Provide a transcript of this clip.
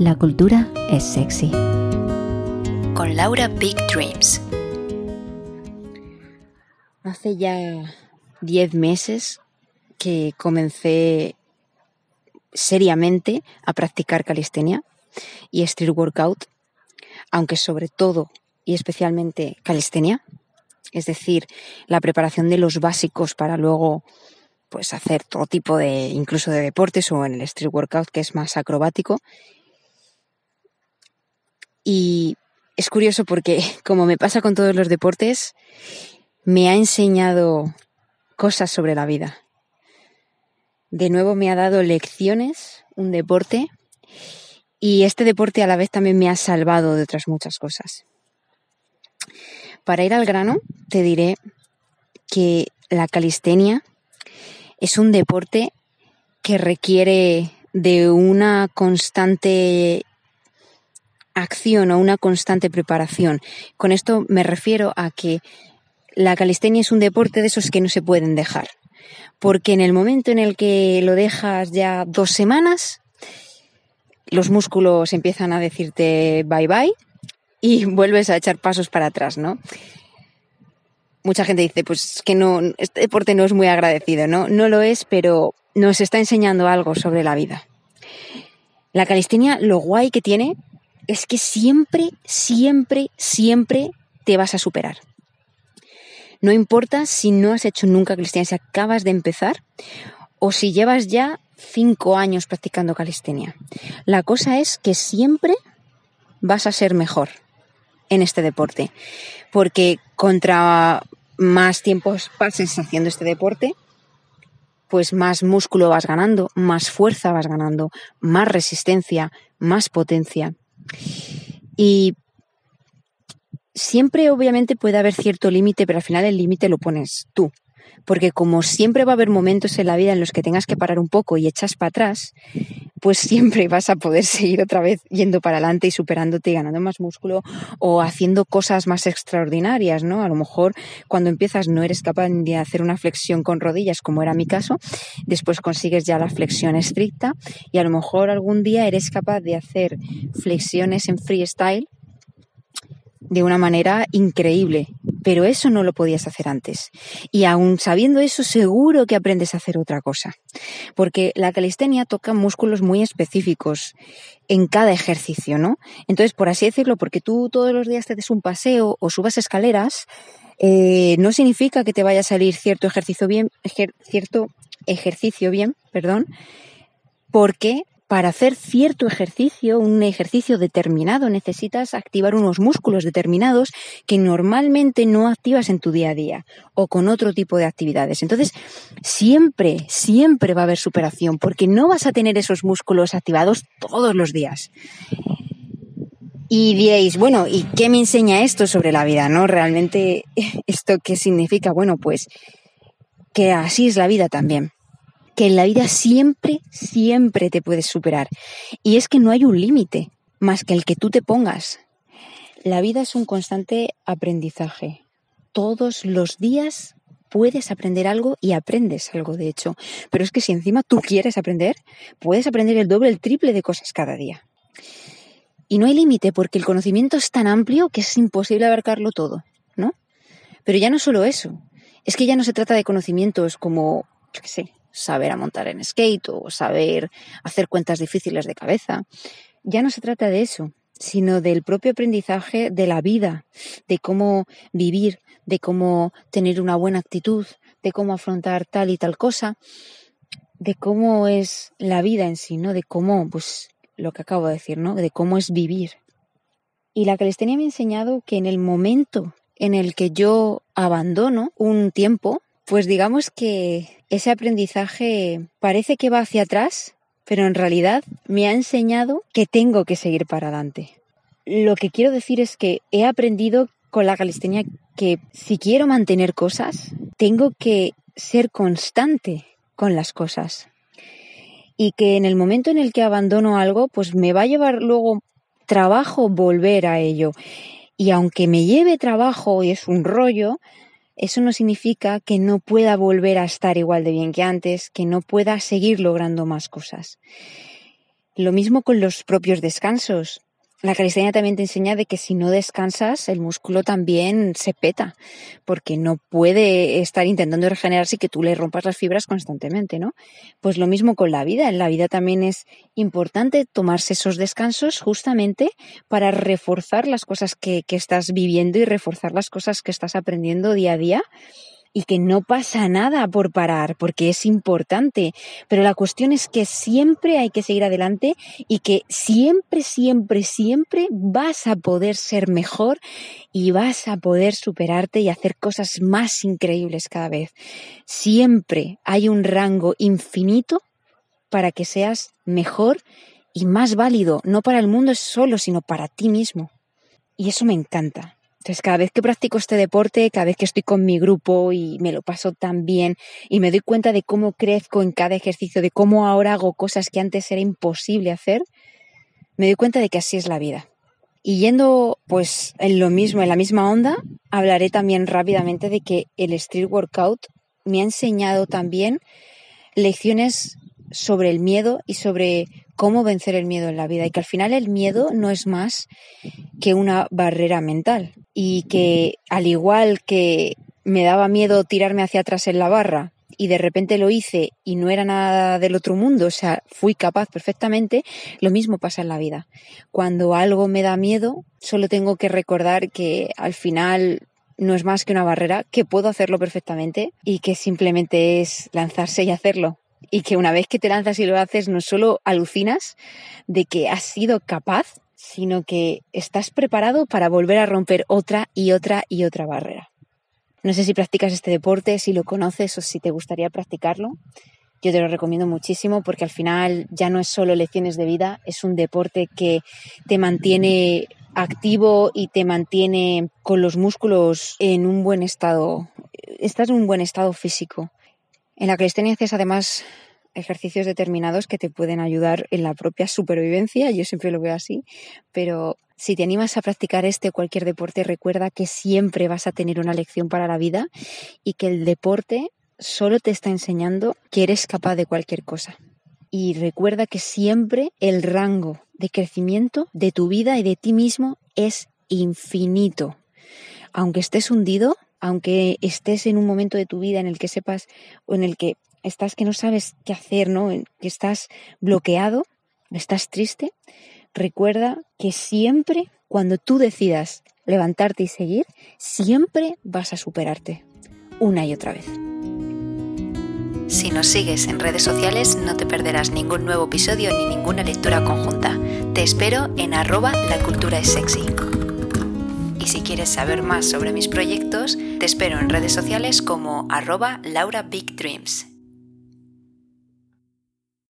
La cultura es sexy. Con Laura Big Dreams. Hace ya 10 meses que comencé seriamente a practicar calistenia y street workout, aunque sobre todo y especialmente calistenia, es decir, la preparación de los básicos para luego pues hacer todo tipo de incluso de deportes o en el street workout que es más acrobático y es curioso porque, como me pasa con todos los deportes, me ha enseñado cosas sobre la vida. De nuevo me ha dado lecciones, un deporte, y este deporte a la vez también me ha salvado de otras muchas cosas. Para ir al grano, te diré que la calistenia es un deporte que requiere de una constante acción o una constante preparación. Con esto me refiero a que la calistenia es un deporte de esos que no se pueden dejar. Porque en el momento en el que lo dejas ya dos semanas, los músculos empiezan a decirte bye bye y vuelves a echar pasos para atrás, ¿no? Mucha gente dice, pues que no, este deporte no es muy agradecido, ¿no? No lo es, pero nos está enseñando algo sobre la vida. La calistenia, lo guay que tiene es que siempre, siempre, siempre te vas a superar. No importa si no has hecho nunca calistenia, si acabas de empezar o si llevas ya cinco años practicando calistenia. La cosa es que siempre vas a ser mejor en este deporte, porque contra más tiempos pases haciendo este deporte, pues más músculo vas ganando, más fuerza vas ganando, más resistencia, más potencia. Y siempre obviamente puede haber cierto límite, pero al final el límite lo pones tú. Porque como siempre va a haber momentos en la vida en los que tengas que parar un poco y echas para atrás, pues siempre vas a poder seguir otra vez yendo para adelante y superándote y ganando más músculo o haciendo cosas más extraordinarias, ¿no? A lo mejor cuando empiezas no eres capaz de hacer una flexión con rodillas, como era mi caso, después consigues ya la flexión estricta y a lo mejor algún día eres capaz de hacer flexiones en freestyle de una manera increíble, pero eso no lo podías hacer antes. Y aún sabiendo eso, seguro que aprendes a hacer otra cosa, porque la calistenia toca músculos muy específicos en cada ejercicio, ¿no? Entonces, por así decirlo, porque tú todos los días te des un paseo o subas escaleras, eh, no significa que te vaya a salir cierto ejercicio bien, cierto ejercicio bien, perdón, porque para hacer cierto ejercicio, un ejercicio determinado, necesitas activar unos músculos determinados que normalmente no activas en tu día a día o con otro tipo de actividades. Entonces, siempre, siempre va a haber superación porque no vas a tener esos músculos activados todos los días. Y diréis, bueno, ¿y qué me enseña esto sobre la vida? ¿No? Realmente, ¿esto qué significa? Bueno, pues que así es la vida también que en la vida siempre, siempre te puedes superar. Y es que no hay un límite más que el que tú te pongas. La vida es un constante aprendizaje. Todos los días puedes aprender algo y aprendes algo, de hecho. Pero es que si encima tú quieres aprender, puedes aprender el doble, el triple de cosas cada día. Y no hay límite porque el conocimiento es tan amplio que es imposible abarcarlo todo, ¿no? Pero ya no solo eso, es que ya no se trata de conocimientos como, qué sé, saber a montar en skate o saber hacer cuentas difíciles de cabeza. Ya no se trata de eso, sino del propio aprendizaje de la vida, de cómo vivir, de cómo tener una buena actitud, de cómo afrontar tal y tal cosa, de cómo es la vida en sí, ¿no? De cómo, pues, lo que acabo de decir, ¿no? De cómo es vivir. Y la calistenia me ha enseñado que en el momento en el que yo abandono un tiempo, pues digamos que ese aprendizaje parece que va hacia atrás, pero en realidad me ha enseñado que tengo que seguir para adelante. Lo que quiero decir es que he aprendido con la calistenia que si quiero mantener cosas, tengo que ser constante con las cosas. Y que en el momento en el que abandono algo, pues me va a llevar luego trabajo volver a ello. Y aunque me lleve trabajo y es un rollo, eso no significa que no pueda volver a estar igual de bien que antes, que no pueda seguir logrando más cosas. Lo mismo con los propios descansos. La calistenia también te enseña de que si no descansas, el músculo también se peta, porque no puede estar intentando regenerarse y que tú le rompas las fibras constantemente, ¿no? Pues lo mismo con la vida. En la vida también es importante tomarse esos descansos justamente para reforzar las cosas que, que estás viviendo y reforzar las cosas que estás aprendiendo día a día y que no pasa nada por parar, porque es importante. Pero la cuestión es que siempre hay que seguir adelante y que siempre, siempre, siempre vas a poder ser mejor y vas a poder superarte y hacer cosas más increíbles cada vez. Siempre hay un rango infinito para que seas mejor y más válido, no para el mundo solo, sino para ti mismo. Y eso me encanta. Entonces, cada vez que practico este deporte, cada vez que estoy con mi grupo y me lo paso tan bien y me doy cuenta de cómo crezco en cada ejercicio, de cómo ahora hago cosas que antes era imposible hacer, me doy cuenta de que así es la vida. Y yendo pues en lo mismo, en la misma onda, hablaré también rápidamente de que el street workout me ha enseñado también lecciones sobre el miedo y sobre cómo vencer el miedo en la vida y que al final el miedo no es más que una barrera mental y que al igual que me daba miedo tirarme hacia atrás en la barra y de repente lo hice y no era nada del otro mundo, o sea, fui capaz perfectamente, lo mismo pasa en la vida. Cuando algo me da miedo, solo tengo que recordar que al final no es más que una barrera, que puedo hacerlo perfectamente y que simplemente es lanzarse y hacerlo y que una vez que te lanzas y lo haces, no solo alucinas de que has sido capaz, sino que estás preparado para volver a romper otra y otra y otra barrera. No sé si practicas este deporte, si lo conoces o si te gustaría practicarlo. Yo te lo recomiendo muchísimo porque al final ya no es solo lecciones de vida, es un deporte que te mantiene activo y te mantiene con los músculos en un buen estado, estás en un buen estado físico. En la calistenia haces además ejercicios determinados que te pueden ayudar en la propia supervivencia, yo siempre lo veo así, pero si te animas a practicar este o cualquier deporte, recuerda que siempre vas a tener una lección para la vida y que el deporte solo te está enseñando que eres capaz de cualquier cosa. Y recuerda que siempre el rango de crecimiento de tu vida y de ti mismo es infinito. Aunque estés hundido, aunque estés en un momento de tu vida en el que sepas o en el que estás que no sabes qué hacer, ¿no? Que estás bloqueado, estás triste, recuerda que siempre cuando tú decidas levantarte y seguir, siempre vas a superarte una y otra vez. Si nos sigues en redes sociales no te perderás ningún nuevo episodio ni ninguna lectura conjunta. Te espero en arroba la cultura es sexy si quieres saber más sobre mis proyectos, te espero en redes sociales como arroba Laura.